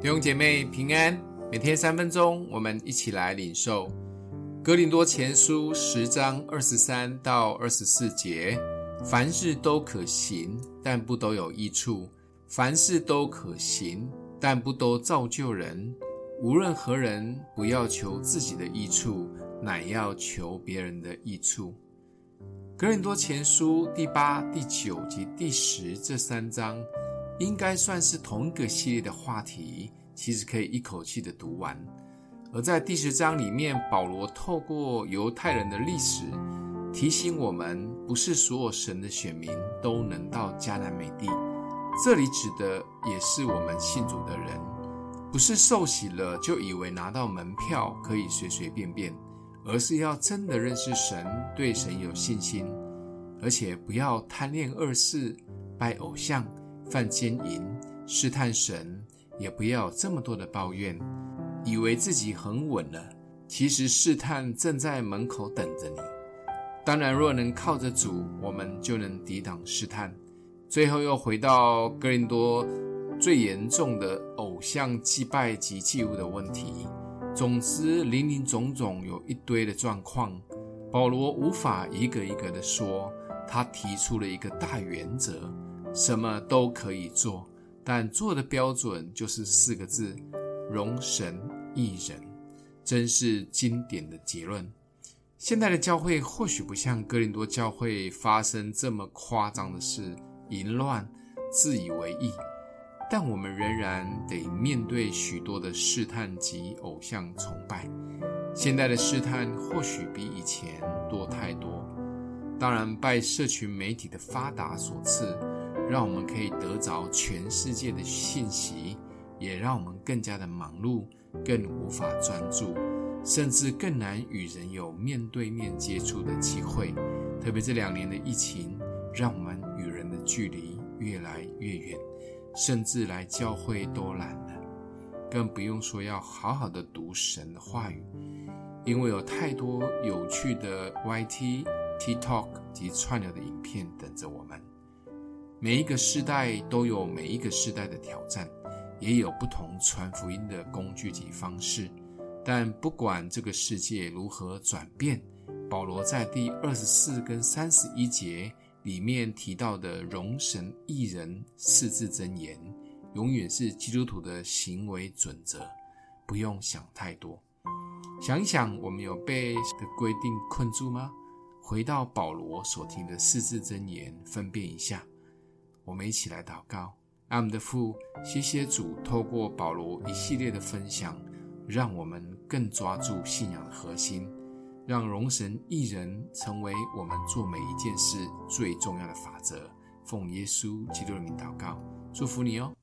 弟兄姐妹平安，每天三分钟，我们一起来领受《哥林多前书》十章二十三到二十四节：凡事都可行，但不都有益处；凡事都可行，但不都造就人。无论何人，不要求自己的益处，乃要求别人的益处。《哥林多前书》第八、第九及第十这三章。应该算是同一个系列的话题，其实可以一口气的读完。而在第十章里面，保罗透过犹太人的历史，提醒我们，不是所有神的选民都能到迦南美地。这里指的也是我们信主的人，不是受洗了就以为拿到门票可以随随便便，而是要真的认识神，对神有信心，而且不要贪恋恶事，拜偶像。犯奸淫，试探神，也不要这么多的抱怨，以为自己很稳了。其实试探正在门口等着你。当然，若能靠着主，我们就能抵挡试探。最后又回到哥林多最严重的偶像祭拜及祭物的问题。总之，林林总总有一堆的状况，保罗无法一个一个的说，他提出了一个大原则。什么都可以做，但做的标准就是四个字：容神一人。真是经典的结论。现在的教会或许不像哥林多教会发生这么夸张的事，淫乱、自以为义，但我们仍然得面对许多的试探及偶像崇拜。现在的试探或许比以前多太多。当然，拜社群媒体的发达所赐。让我们可以得着全世界的信息，也让我们更加的忙碌，更无法专注，甚至更难与人有面对面接触的机会。特别这两年的疫情，让我们与人的距离越来越远，甚至来教会都懒了，更不用说要好好的读神的话语，因为有太多有趣的 YT、TikTok 及串流的影片等着我们。每一个世代都有每一个世代的挑战，也有不同传福音的工具及方式。但不管这个世界如何转变，保罗在第二十四跟三十一节里面提到的“容神一人”四字真言，永远是基督徒的行为准则。不用想太多，想一想，我们有被的规定困住吗？回到保罗所提的四字真言，分辨一下。我们一起来祷告，爱我们的父，谢谢主，透过保罗一系列的分享，让我们更抓住信仰的核心，让容神一人成为我们做每一件事最重要的法则。奉耶稣基督的名祷告，祝福你哦。